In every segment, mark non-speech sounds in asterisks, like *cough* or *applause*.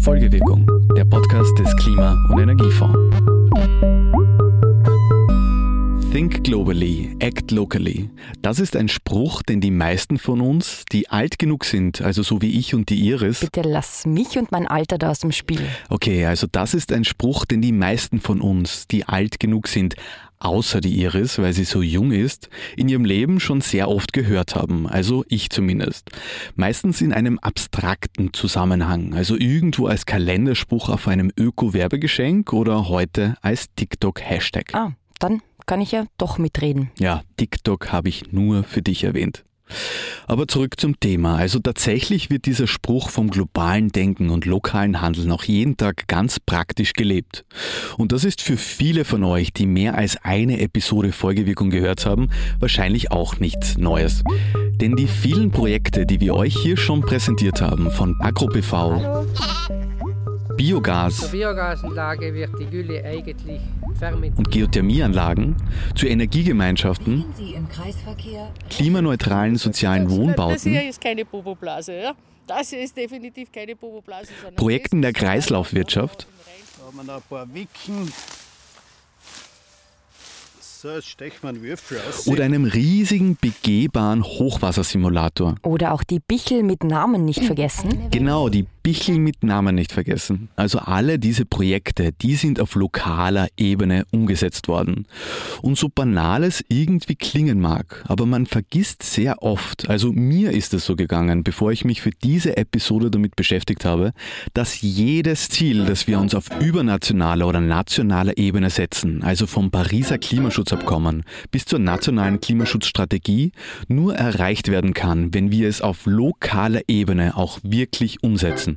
Folgewirkung, der Podcast des Klima- und Energiefonds. Think globally, act locally. Das ist ein Spruch, den die meisten von uns, die alt genug sind, also so wie ich und die Iris. Bitte lass mich und mein Alter da aus dem Spiel. Okay, also das ist ein Spruch, den die meisten von uns, die alt genug sind, außer die Iris, weil sie so jung ist, in ihrem Leben schon sehr oft gehört haben, also ich zumindest. Meistens in einem abstrakten Zusammenhang, also irgendwo als Kalenderspruch auf einem Öko-Werbegeschenk oder heute als TikTok-Hashtag. Ah, dann kann ich ja doch mitreden. Ja, TikTok habe ich nur für dich erwähnt. Aber zurück zum Thema. Also tatsächlich wird dieser Spruch vom globalen Denken und lokalen Handeln auch jeden Tag ganz praktisch gelebt. Und das ist für viele von euch, die mehr als eine Episode Folgewirkung gehört haben, wahrscheinlich auch nichts Neues. Denn die vielen Projekte, die wir euch hier schon präsentiert haben, von AgroBV, Biogas. Biogasanlage wird die Gülle eigentlich und Geothermieanlagen zu Energiegemeinschaften, Sie im Kreisverkehr klimaneutralen sozialen Das hier Wohnbauten, ist keine Boboblase, ja. Das hier ist definitiv keine Boboblase. sondern Projekten der Kreislaufwirtschaft, Da haben wir noch ein paar Wicken. So, jetzt stechen wir einen Würfel aus. oder einem riesigen begehbaren Hochwassersimulator. Oder auch die Bichel mit Namen nicht vergessen. Genau, die Bichel mit Namen nicht vergessen. Also alle diese Projekte, die sind auf lokaler Ebene umgesetzt worden. Und so banal es irgendwie klingen mag, aber man vergisst sehr oft, also mir ist es so gegangen, bevor ich mich für diese Episode damit beschäftigt habe, dass jedes Ziel, das wir uns auf übernationaler oder nationaler Ebene setzen, also vom Pariser Klimaschutzabkommen bis zur nationalen Klimaschutzstrategie, nur erreicht werden kann, wenn wir es auf lokaler Ebene auch wirklich umsetzen.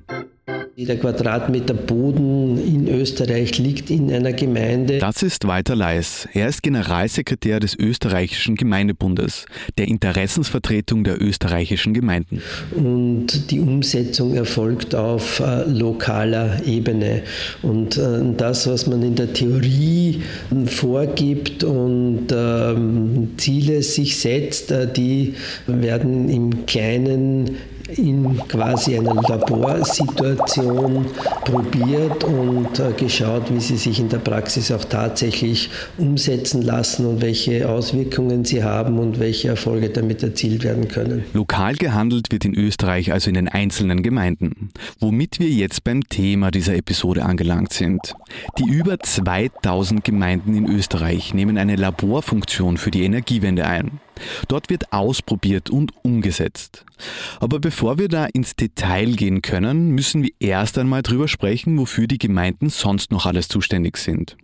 Jeder Quadratmeter Boden in Österreich liegt in einer Gemeinde. Das ist Walter Leis. Er ist Generalsekretär des österreichischen Gemeindebundes, der Interessensvertretung der österreichischen Gemeinden. und die Umsetzung erfolgt auf äh, lokaler Ebene. Und äh, das, was man in der Theorie äh, vorgibt und ähm, Ziele sich setzt, äh, die werden im Kleinen in quasi einer Laborsituation probiert und äh, geschaut, wie sie sich in der Praxis auch tatsächlich umsetzen lassen und welche Auswirkungen sie haben und welche Erfolge damit erzielt werden können. Lokal gehandelt wird in Österreich also in den einzelnen Gemeinden, womit wir jetzt beim Thema dieser Episode angelangt sind. Die über 2000 Gemeinden in Österreich nehmen eine Laborfunktion für die Energiewende ein. Dort wird ausprobiert und umgesetzt. Aber bevor wir da ins Detail gehen können, müssen wir erst einmal drüber sprechen, wofür die Gemeinden sonst noch alles zuständig sind.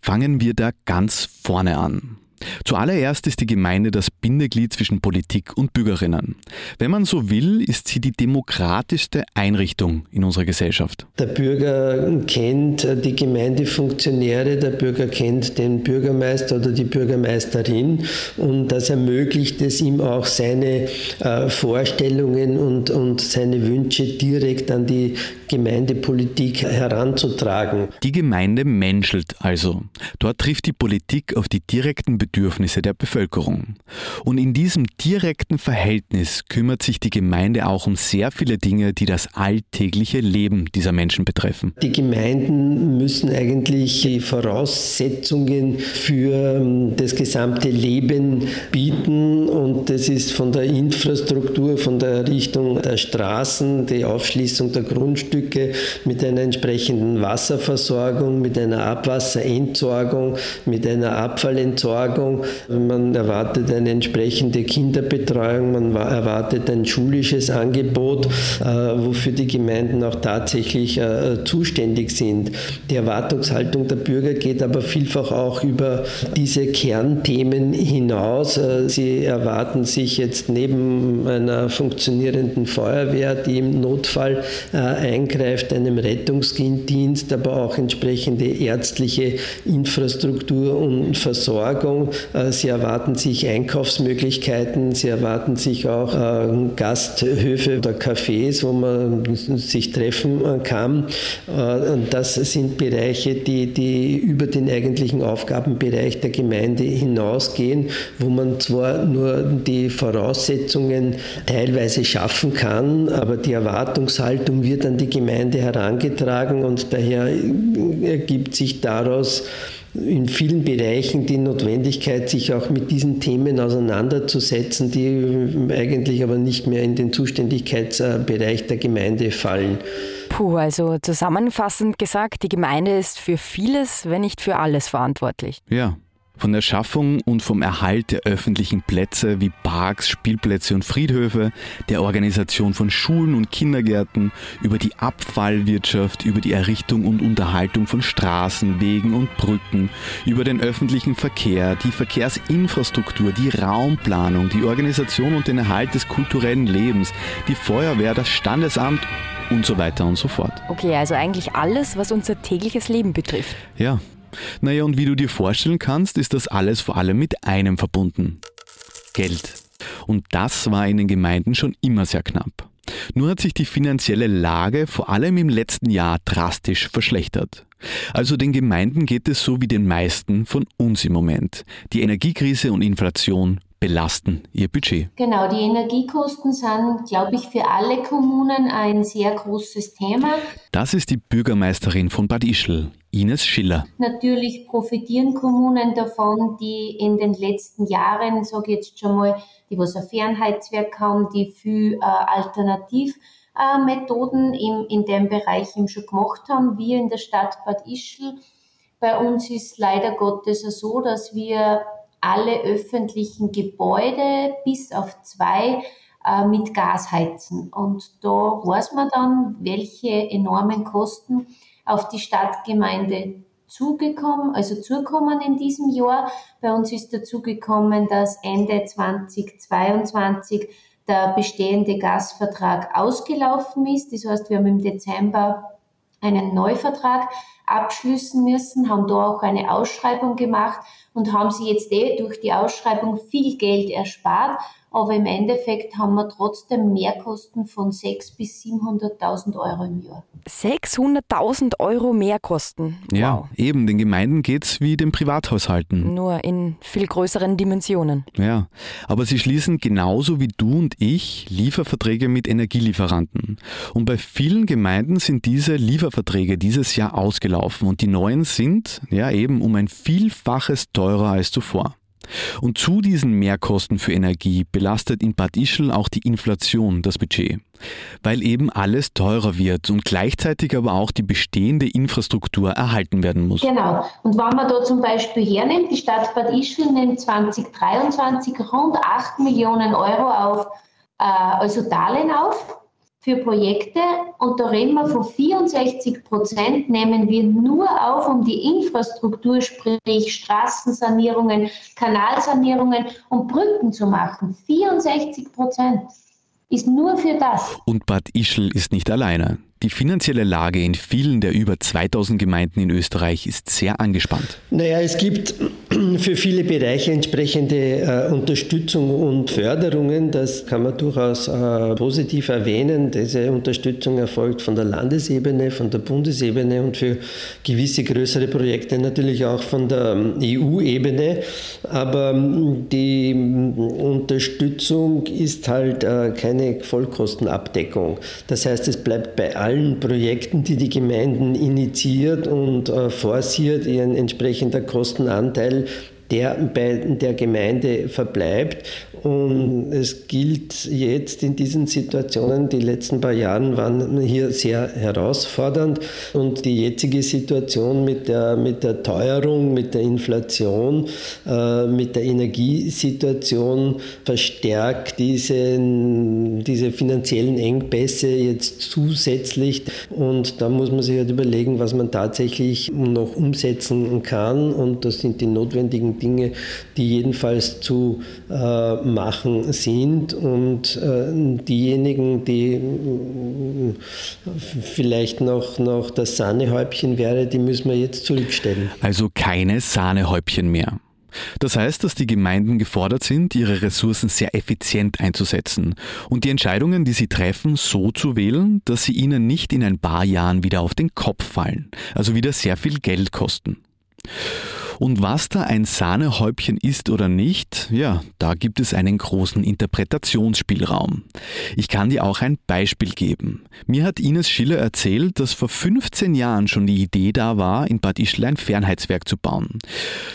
Fangen wir da ganz vorne an. Zuallererst ist die Gemeinde das Bindeglied zwischen Politik und Bürgerinnen. Wenn man so will, ist sie die demokratischste Einrichtung in unserer Gesellschaft. Der Bürger kennt die Gemeindefunktionäre, der Bürger kennt den Bürgermeister oder die Bürgermeisterin und das ermöglicht es ihm auch, seine äh, Vorstellungen und, und seine Wünsche direkt an die Gemeindepolitik heranzutragen. Die Gemeinde menschelt also. Dort trifft die Politik auf die direkten Bedürfnisse der Bevölkerung. Und in diesem direkten Verhältnis kümmert sich die Gemeinde auch um sehr viele Dinge, die das alltägliche Leben dieser Menschen betreffen. Die Gemeinden müssen eigentlich die Voraussetzungen für ähm, das gesamte Leben bieten und das ist von der Infrastruktur, von der Errichtung der Straßen, die Aufschließung der Grundstücke mit einer entsprechenden Wasserversorgung, mit einer Abwasserentsorgung, mit einer Abfallentsorgung. Man erwartet eine entsprechende Kinderbetreuung, man wa- erwartet ein schulisches Angebot, äh, wofür die Gemeinden auch tatsächlich äh, zuständig sind. Die Erwartungshaltung der Bürger geht aber vielfach auch über diese Kernthemen hinaus. Äh, Sie erwarten sich jetzt neben einer funktionierenden Feuerwehr, die im Notfall eingreift, einem Rettungsdienst, aber auch entsprechende ärztliche Infrastruktur und Versorgung. Äh, sie erwarten sich Einkaufsmöglichkeiten, sie erwarten sich auch äh, Gasthöfe oder Cafés, wo man sich treffen äh, kann. Das sind Bereiche, die, die über den eigentlichen Aufgabenbereich der Gemeinde hinausgehen, wo man zwar nur die Voraussetzungen teilweise schaffen kann, aber die Erwartungshaltung wird an die Gemeinde herangetragen und daher ergibt sich daraus in vielen Bereichen die Notwendigkeit, sich auch mit diesen Themen auseinanderzusetzen, die eigentlich aber nicht mehr in den Zuständigkeitsbereich der Gemeinde fallen. Puh, also zusammenfassend gesagt, die Gemeinde ist für vieles, wenn nicht für alles verantwortlich. Ja, von der Schaffung und vom Erhalt der öffentlichen Plätze wie Parks, Spielplätze und Friedhöfe, der Organisation von Schulen und Kindergärten, über die Abfallwirtschaft, über die Errichtung und Unterhaltung von Straßen, Wegen und Brücken, über den öffentlichen Verkehr, die Verkehrsinfrastruktur, die Raumplanung, die Organisation und den Erhalt des kulturellen Lebens, die Feuerwehr, das Standesamt und so weiter und so fort. Okay, also eigentlich alles, was unser tägliches Leben betrifft. Ja, naja, und wie du dir vorstellen kannst, ist das alles vor allem mit einem verbunden. Geld. Und das war in den Gemeinden schon immer sehr knapp. Nur hat sich die finanzielle Lage vor allem im letzten Jahr drastisch verschlechtert. Also den Gemeinden geht es so wie den meisten von uns im Moment. Die Energiekrise und Inflation belasten ihr Budget. Genau, die Energiekosten sind, glaube ich, für alle Kommunen ein sehr großes Thema. Das ist die Bürgermeisterin von Bad Ischl, Ines Schiller. Natürlich profitieren Kommunen davon, die in den letzten Jahren, sage ich jetzt schon mal, die was ein Fernheizwerk haben, die viel äh, Alternativmethoden äh, in dem Bereich eben schon gemacht haben. Wir in der Stadt Bad Ischl, bei uns ist leider Gottes so, dass wir alle öffentlichen Gebäude bis auf zwei äh, mit Gas heizen. Und da weiß man dann, welche enormen Kosten auf die Stadtgemeinde zugekommen, also zukommen in diesem Jahr. Bei uns ist dazu gekommen, dass Ende 2022 der bestehende Gasvertrag ausgelaufen ist. Das heißt, wir haben im Dezember einen Neuvertrag abschließen müssen, haben da auch eine Ausschreibung gemacht und haben sie jetzt eh durch die Ausschreibung viel Geld erspart. Aber im Endeffekt haben wir trotzdem Mehrkosten von 600.000 bis 700.000 Euro im Jahr. 600.000 Euro Mehrkosten? Wow. Ja, eben, den Gemeinden geht es wie den Privathaushalten. Nur in viel größeren Dimensionen. Ja, aber sie schließen genauso wie du und ich Lieferverträge mit Energielieferanten. Und bei vielen Gemeinden sind diese Lieferverträge dieses Jahr ausgelaufen und die neuen sind ja eben um ein Vielfaches teurer als zuvor. Und zu diesen Mehrkosten für Energie belastet in Bad Ischl auch die Inflation das Budget, weil eben alles teurer wird und gleichzeitig aber auch die bestehende Infrastruktur erhalten werden muss. Genau. Und wenn man da zum Beispiel hernimmt, die Stadt Bad Ischl nimmt 2023 rund 8 Millionen Euro auf, äh, also Darlehen auf für Projekte und da reden wir von 64 Prozent nehmen wir nur auf, um die Infrastruktur, sprich Straßensanierungen, Kanalsanierungen und Brücken zu machen. 64 Prozent ist nur für das. Und Bad Ischl ist nicht alleine. Die finanzielle Lage in vielen der über 2000 Gemeinden in Österreich ist sehr angespannt. Naja, es gibt *clears throat* für viele Bereiche entsprechende äh, Unterstützung und Förderungen. Das kann man durchaus äh, positiv erwähnen. Diese Unterstützung erfolgt von der Landesebene, von der Bundesebene und für gewisse größere Projekte natürlich auch von der ähm, EU-Ebene. Aber ähm, die ähm, Unterstützung ist halt äh, keine Vollkostenabdeckung. Das heißt, es bleibt bei allen allen Projekten, die die Gemeinden initiiert und äh, forciert, ihren entsprechender Kostenanteil der bei der Gemeinde verbleibt. Und es gilt jetzt in diesen Situationen, die letzten paar Jahre waren hier sehr herausfordernd und die jetzige Situation mit der, mit der Teuerung, mit der Inflation, äh, mit der Energiesituation verstärkt diese, diese finanziellen Engpässe jetzt zusätzlich. Und da muss man sich halt überlegen, was man tatsächlich noch umsetzen kann. Und das sind die notwendigen Dinge, die jedenfalls zu äh, machen sind. Und äh, diejenigen, die äh, vielleicht noch, noch das Sahnehäubchen wäre, die müssen wir jetzt zurückstellen. Also keine Sahnehäubchen mehr. Das heißt, dass die Gemeinden gefordert sind, ihre Ressourcen sehr effizient einzusetzen und die Entscheidungen, die sie treffen, so zu wählen, dass sie ihnen nicht in ein paar Jahren wieder auf den Kopf fallen, also wieder sehr viel Geld kosten. Und was da ein Sahnehäubchen ist oder nicht, ja, da gibt es einen großen Interpretationsspielraum. Ich kann dir auch ein Beispiel geben. Mir hat Ines Schiller erzählt, dass vor 15 Jahren schon die Idee da war, in Bad Ischl ein Fernheitswerk zu bauen.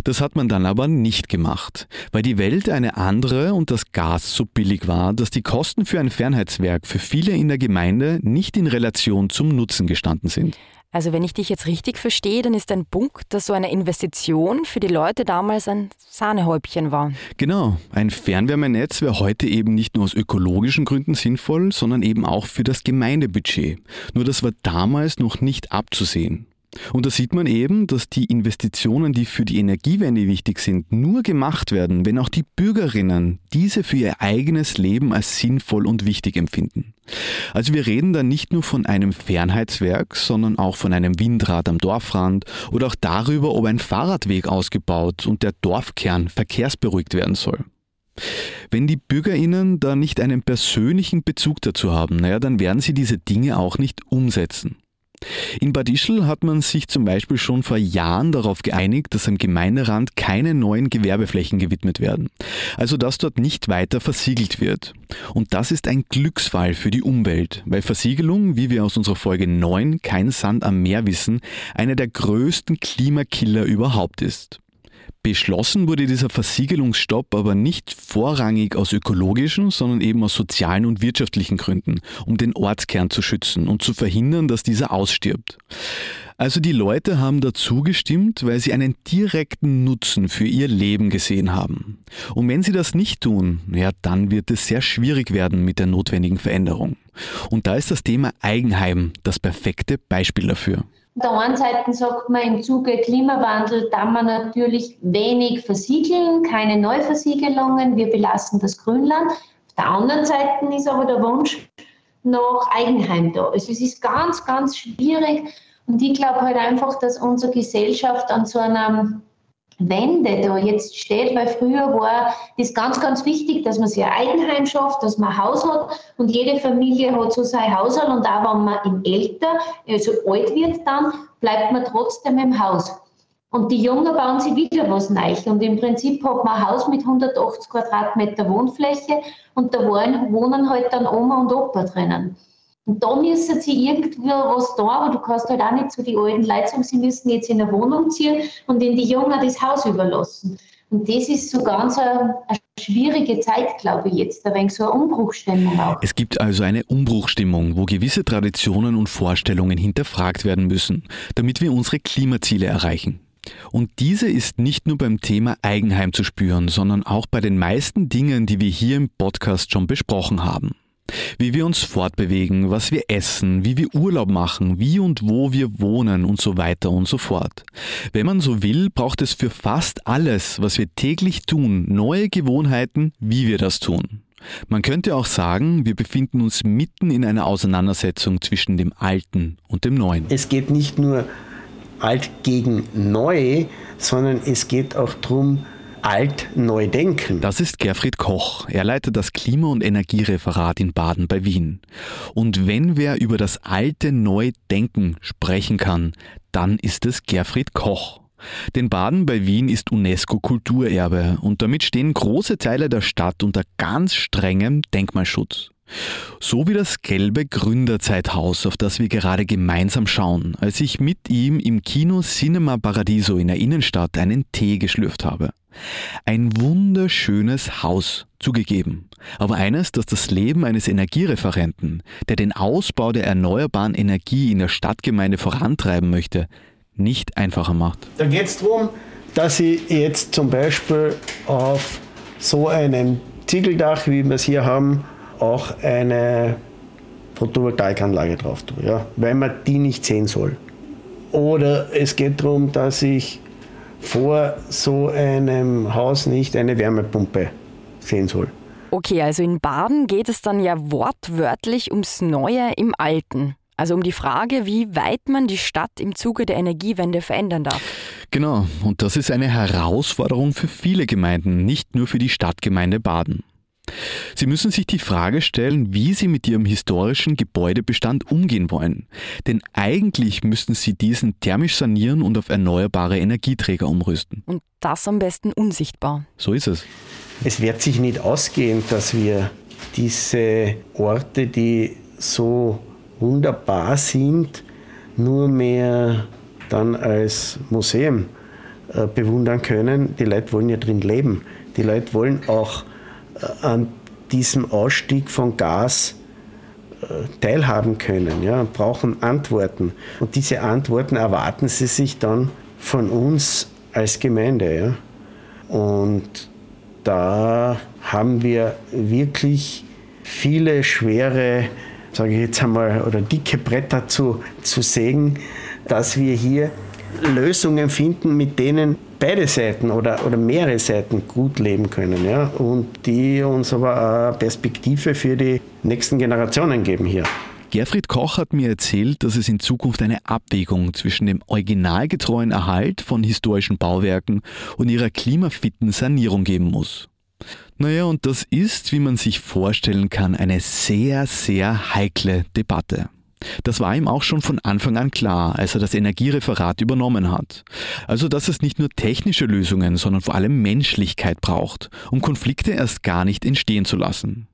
Das hat man dann aber nicht gemacht, weil die Welt eine andere und das Gas so billig war, dass die Kosten für ein Fernheitswerk für viele in der Gemeinde nicht in Relation zum Nutzen gestanden sind. Also wenn ich dich jetzt richtig verstehe, dann ist ein Punkt, dass so eine Investition für die Leute damals ein Sahnehäubchen war. Genau, ein Fernwärmenetz wäre heute eben nicht nur aus ökologischen Gründen sinnvoll, sondern eben auch für das Gemeindebudget. Nur das war damals noch nicht abzusehen. Und da sieht man eben, dass die Investitionen, die für die Energiewende wichtig sind, nur gemacht werden, wenn auch die Bürgerinnen diese für ihr eigenes Leben als sinnvoll und wichtig empfinden. Also wir reden da nicht nur von einem Fernheitswerk, sondern auch von einem Windrad am Dorfrand oder auch darüber, ob ein Fahrradweg ausgebaut und der Dorfkern verkehrsberuhigt werden soll. Wenn die Bürgerinnen da nicht einen persönlichen Bezug dazu haben, naja, dann werden sie diese Dinge auch nicht umsetzen. In Bad Ischl hat man sich zum Beispiel schon vor Jahren darauf geeinigt, dass am Gemeinderand keine neuen Gewerbeflächen gewidmet werden. Also dass dort nicht weiter versiegelt wird. Und das ist ein Glücksfall für die Umwelt, weil Versiegelung, wie wir aus unserer Folge 9 Kein Sand am Meer wissen, einer der größten Klimakiller überhaupt ist. Beschlossen wurde dieser Versiegelungsstopp aber nicht vorrangig aus ökologischen, sondern eben aus sozialen und wirtschaftlichen Gründen, um den Ortskern zu schützen und zu verhindern, dass dieser ausstirbt. Also die Leute haben dazu gestimmt, weil sie einen direkten Nutzen für ihr Leben gesehen haben. Und wenn sie das nicht tun, ja, dann wird es sehr schwierig werden mit der notwendigen Veränderung. Und da ist das Thema Eigenheim das perfekte Beispiel dafür. Der einen Seite sagt man, im Zuge Klimawandel darf man natürlich wenig versiegeln, keine Neuversiegelungen, wir belassen das Grünland. Auf der anderen Seite ist aber der Wunsch nach Eigenheim da. Also es ist ganz, ganz schwierig und ich glaube halt einfach, dass unsere Gesellschaft an so einem Wende da jetzt steht, weil früher war das ganz, ganz wichtig, dass man sich ein Eigenheim schafft, dass man ein Haus hat und jede Familie hat so sein Haushalt und auch wenn man im älter, also alt wird dann, bleibt man trotzdem im Haus. Und die Jungen bauen sich wieder was neu. Und im Prinzip hat man ein Haus mit 180 Quadratmeter Wohnfläche und da wohnen halt dann Oma und Opa drinnen. Und da müssen sie irgendwo was da, aber du kannst halt auch nicht zu die alten Leute sagen, sie müssen jetzt in eine Wohnung ziehen und in die Jungen das Haus überlassen. Und das ist so ganz eine, eine schwierige Zeit, glaube ich, jetzt, ein wenig so eine Umbruchstimmung auch. Es gibt also eine Umbruchstimmung, wo gewisse Traditionen und Vorstellungen hinterfragt werden müssen, damit wir unsere Klimaziele erreichen. Und diese ist nicht nur beim Thema Eigenheim zu spüren, sondern auch bei den meisten Dingen, die wir hier im Podcast schon besprochen haben. Wie wir uns fortbewegen, was wir essen, wie wir Urlaub machen, wie und wo wir wohnen und so weiter und so fort. Wenn man so will, braucht es für fast alles, was wir täglich tun, neue Gewohnheiten, wie wir das tun. Man könnte auch sagen, wir befinden uns mitten in einer Auseinandersetzung zwischen dem Alten und dem Neuen. Es geht nicht nur alt gegen neu, sondern es geht auch darum, alt neu denken. Das ist Gerfried Koch. Er leitet das Klima- und Energiereferat in Baden bei Wien. Und wenn wer über das alte neu denken sprechen kann, dann ist es Gerfried Koch. Denn Baden bei Wien ist UNESCO-Kulturerbe und damit stehen große Teile der Stadt unter ganz strengem Denkmalschutz. So wie das gelbe Gründerzeithaus, auf das wir gerade gemeinsam schauen, als ich mit ihm im Kino Cinema Paradiso in der Innenstadt einen Tee geschlürft habe. Ein wunderschönes Haus, zugegeben, aber eines, das das Leben eines Energiereferenten, der den Ausbau der erneuerbaren Energie in der Stadtgemeinde vorantreiben möchte, nicht einfacher macht. Da geht es darum, dass ich jetzt zum Beispiel auf so einem Ziegeldach, wie wir es hier haben, auch eine Photovoltaikanlage drauf tue, ja, weil man die nicht sehen soll. Oder es geht darum, dass ich vor so einem Haus nicht eine Wärmepumpe sehen soll. Okay, also in Baden geht es dann ja wortwörtlich ums Neue im Alten. Also um die Frage, wie weit man die Stadt im Zuge der Energiewende verändern darf. Genau, und das ist eine Herausforderung für viele Gemeinden, nicht nur für die Stadtgemeinde Baden. Sie müssen sich die Frage stellen, wie Sie mit Ihrem historischen Gebäudebestand umgehen wollen. Denn eigentlich müssten Sie diesen thermisch sanieren und auf erneuerbare Energieträger umrüsten. Und das am besten unsichtbar. So ist es. Es wird sich nicht ausgehen, dass wir diese Orte, die so wunderbar sind, nur mehr dann als Museum äh, bewundern können. Die Leute wollen ja drin leben. Die Leute wollen auch an diesem Ausstieg von Gas äh, teilhaben können, ja, brauchen Antworten. Und diese Antworten erwarten sie sich dann von uns als Gemeinde. Ja. Und da haben wir wirklich viele schwere, sage ich jetzt einmal, oder dicke Bretter zu, zu sägen, dass wir hier Lösungen finden, mit denen beide Seiten oder, oder mehrere Seiten gut leben können ja? und die uns aber eine Perspektive für die nächsten Generationen geben hier. Gerfried Koch hat mir erzählt, dass es in Zukunft eine Abwägung zwischen dem originalgetreuen Erhalt von historischen Bauwerken und ihrer klimafitten Sanierung geben muss. Naja, und das ist, wie man sich vorstellen kann, eine sehr, sehr heikle Debatte. Das war ihm auch schon von Anfang an klar, als er das Energiereferat übernommen hat. Also, dass es nicht nur technische Lösungen, sondern vor allem Menschlichkeit braucht, um Konflikte erst gar nicht entstehen zu lassen.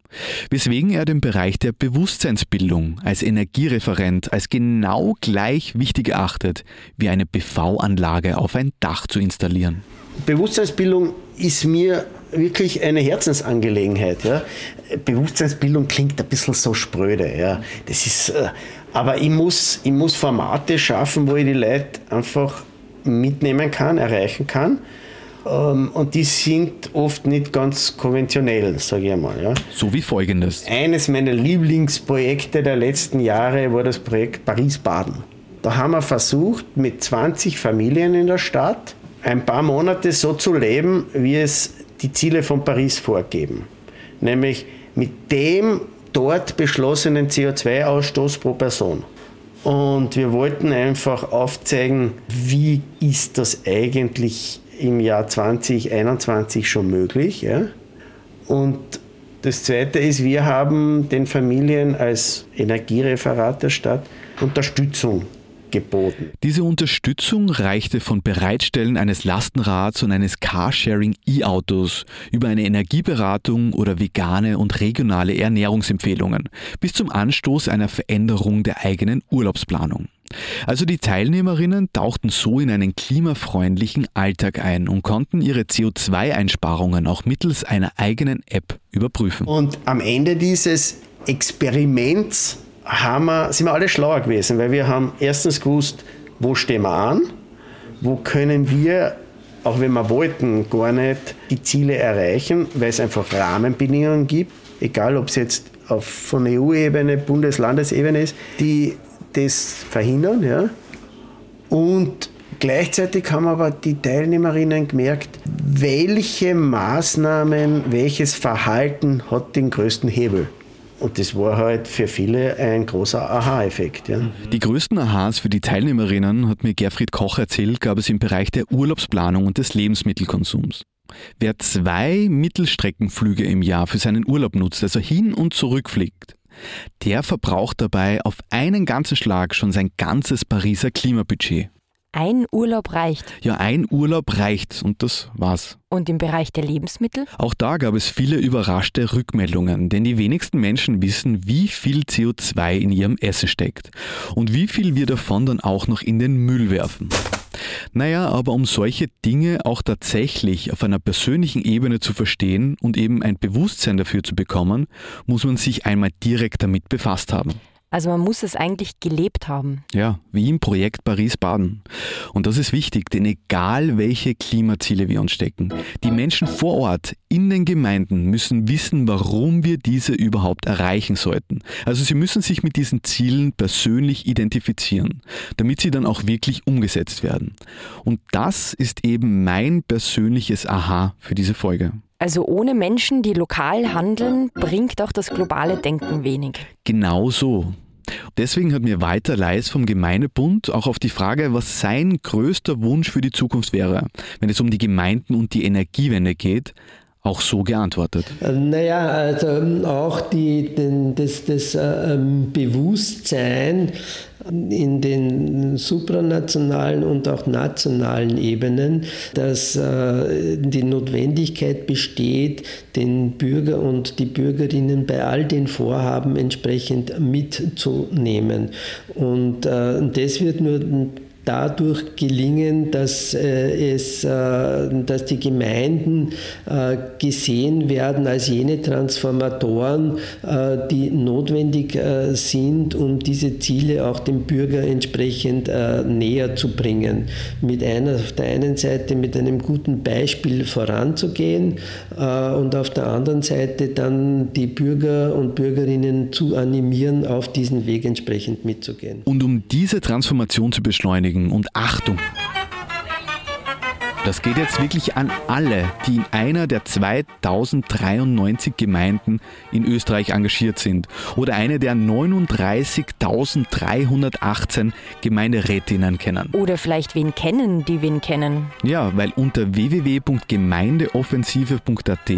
Weswegen er den Bereich der Bewusstseinsbildung als Energiereferent als genau gleich wichtig erachtet, wie eine PV-Anlage auf ein Dach zu installieren. Bewusstseinsbildung ist mir wirklich eine Herzensangelegenheit. Ja. Bewusstseinsbildung klingt ein bisschen so spröde. Ja. Das ist, äh, aber ich muss, ich muss Formate schaffen, wo ich die Leute einfach mitnehmen kann, erreichen kann. Ähm, und die sind oft nicht ganz konventionell, sage ich einmal. Ja. So wie folgendes. Eines meiner Lieblingsprojekte der letzten Jahre war das Projekt Paris-Baden. Da haben wir versucht, mit 20 Familien in der Stadt ein paar Monate so zu leben, wie es die Ziele von Paris vorgeben. Nämlich mit dem dort beschlossenen CO2-Ausstoß pro Person. Und wir wollten einfach aufzeigen, wie ist das eigentlich im Jahr 2021 schon möglich. Ja? Und das Zweite ist, wir haben den Familien als Energiereferat der Stadt Unterstützung geboten. Diese Unterstützung reichte von Bereitstellen eines Lastenrads und eines Carsharing-E-Autos über eine Energieberatung oder vegane und regionale Ernährungsempfehlungen bis zum Anstoß einer Veränderung der eigenen Urlaubsplanung. Also die Teilnehmerinnen tauchten so in einen klimafreundlichen Alltag ein und konnten ihre CO2-Einsparungen auch mittels einer eigenen App überprüfen. Und am Ende dieses Experiments haben wir, sind wir alle schlauer gewesen, weil wir haben erstens gewusst, wo stehen wir an, wo können wir, auch wenn wir wollten, gar nicht die Ziele erreichen, weil es einfach Rahmenbedingungen gibt, egal ob es jetzt auf, von EU-Ebene, Bundes-Landesebene ist, die das verhindern. Ja? Und gleichzeitig haben aber die Teilnehmerinnen gemerkt, welche Maßnahmen, welches Verhalten hat den größten Hebel. Und das war halt für viele ein großer Aha-Effekt. Ja. Die größten Aha's für die Teilnehmerinnen, hat mir Gerfried Koch erzählt, gab es im Bereich der Urlaubsplanung und des Lebensmittelkonsums. Wer zwei Mittelstreckenflüge im Jahr für seinen Urlaub nutzt, also hin und zurück fliegt, der verbraucht dabei auf einen ganzen Schlag schon sein ganzes Pariser Klimabudget. Ein Urlaub reicht. Ja, ein Urlaub reicht und das war's. Und im Bereich der Lebensmittel? Auch da gab es viele überraschte Rückmeldungen, denn die wenigsten Menschen wissen, wie viel CO2 in ihrem Essen steckt und wie viel wir davon dann auch noch in den Müll werfen. Naja, aber um solche Dinge auch tatsächlich auf einer persönlichen Ebene zu verstehen und eben ein Bewusstsein dafür zu bekommen, muss man sich einmal direkt damit befasst haben. Also man muss es eigentlich gelebt haben. Ja, wie im Projekt Paris-Baden. Und das ist wichtig, denn egal welche Klimaziele wir uns stecken, die Menschen vor Ort in den Gemeinden müssen wissen, warum wir diese überhaupt erreichen sollten. Also sie müssen sich mit diesen Zielen persönlich identifizieren, damit sie dann auch wirklich umgesetzt werden. Und das ist eben mein persönliches Aha für diese Folge. Also ohne Menschen, die lokal handeln, bringt auch das globale Denken wenig. Genau so. Deswegen hat mir Walter Leis vom Gemeindebund auch auf die Frage, was sein größter Wunsch für die Zukunft wäre, wenn es um die Gemeinden und die Energiewende geht, auch so geantwortet? Naja, also auch die, den, das, das äh, Bewusstsein in den supranationalen und auch nationalen Ebenen, dass äh, die Notwendigkeit besteht, den Bürger und die Bürgerinnen bei all den Vorhaben entsprechend mitzunehmen. Und äh, das wird nur dadurch gelingen, dass, äh, es, äh, dass die Gemeinden äh, gesehen werden als jene Transformatoren, die notwendig sind, um diese Ziele auch dem Bürger entsprechend äh, näher zu bringen. Mit einer, auf der einen Seite mit einem guten Beispiel voranzugehen und auf der anderen Seite dann die Bürger und Bürgerinnen zu animieren, auf diesen Weg entsprechend mitzugehen. Und um diese Transformation zu beschleunigen, Kollegen und Achtung! Das geht jetzt wirklich an alle, die in einer der 2093 Gemeinden in Österreich engagiert sind oder eine der 39.318 Gemeinderätinnen kennen. Oder vielleicht wen kennen, die wen kennen. Ja, weil unter www.gemeindeoffensive.at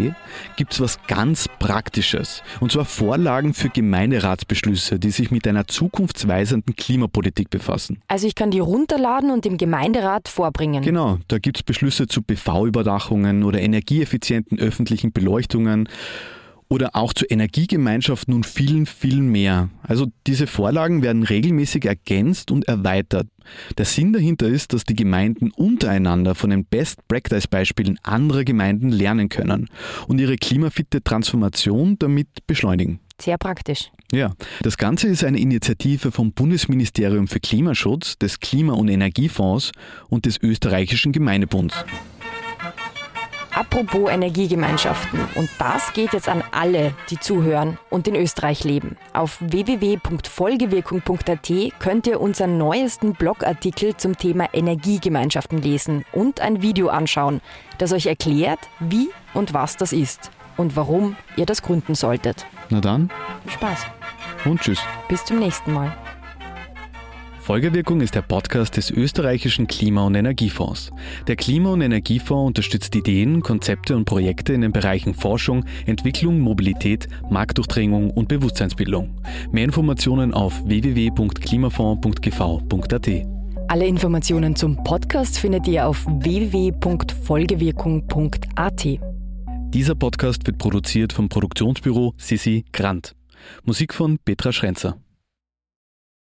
gibt es was ganz Praktisches. Und zwar Vorlagen für Gemeinderatsbeschlüsse, die sich mit einer zukunftsweisenden Klimapolitik befassen. Also ich kann die runterladen und dem Gemeinderat vorbringen. Genau, da gibt es Beschlüsse zu PV-Überdachungen oder energieeffizienten öffentlichen Beleuchtungen oder auch zu Energiegemeinschaften und vielen, vielen mehr. Also diese Vorlagen werden regelmäßig ergänzt und erweitert. Der Sinn dahinter ist, dass die Gemeinden untereinander von den Best-Practice-Beispielen anderer Gemeinden lernen können und ihre klimafitte Transformation damit beschleunigen. Sehr praktisch. Ja, das Ganze ist eine Initiative vom Bundesministerium für Klimaschutz, des Klima- und Energiefonds und des österreichischen Gemeindebunds. Apropos Energiegemeinschaften. Und das geht jetzt an alle, die zuhören und in Österreich leben. Auf www.folgewirkung.at könnt ihr unseren neuesten Blogartikel zum Thema Energiegemeinschaften lesen und ein Video anschauen, das euch erklärt, wie und was das ist und warum ihr das gründen solltet. Na dann. Spaß. Und tschüss. Bis zum nächsten Mal. Folgewirkung ist der Podcast des österreichischen Klima- und Energiefonds. Der Klima- und Energiefonds unterstützt Ideen, Konzepte und Projekte in den Bereichen Forschung, Entwicklung, Mobilität, Marktdurchdringung und Bewusstseinsbildung. Mehr Informationen auf www.klimafonds.gv.at. Alle Informationen zum Podcast findet ihr auf www.folgewirkung.at. Dieser Podcast wird produziert vom Produktionsbüro Sissi Grant. Musik von Petra Schrenzer.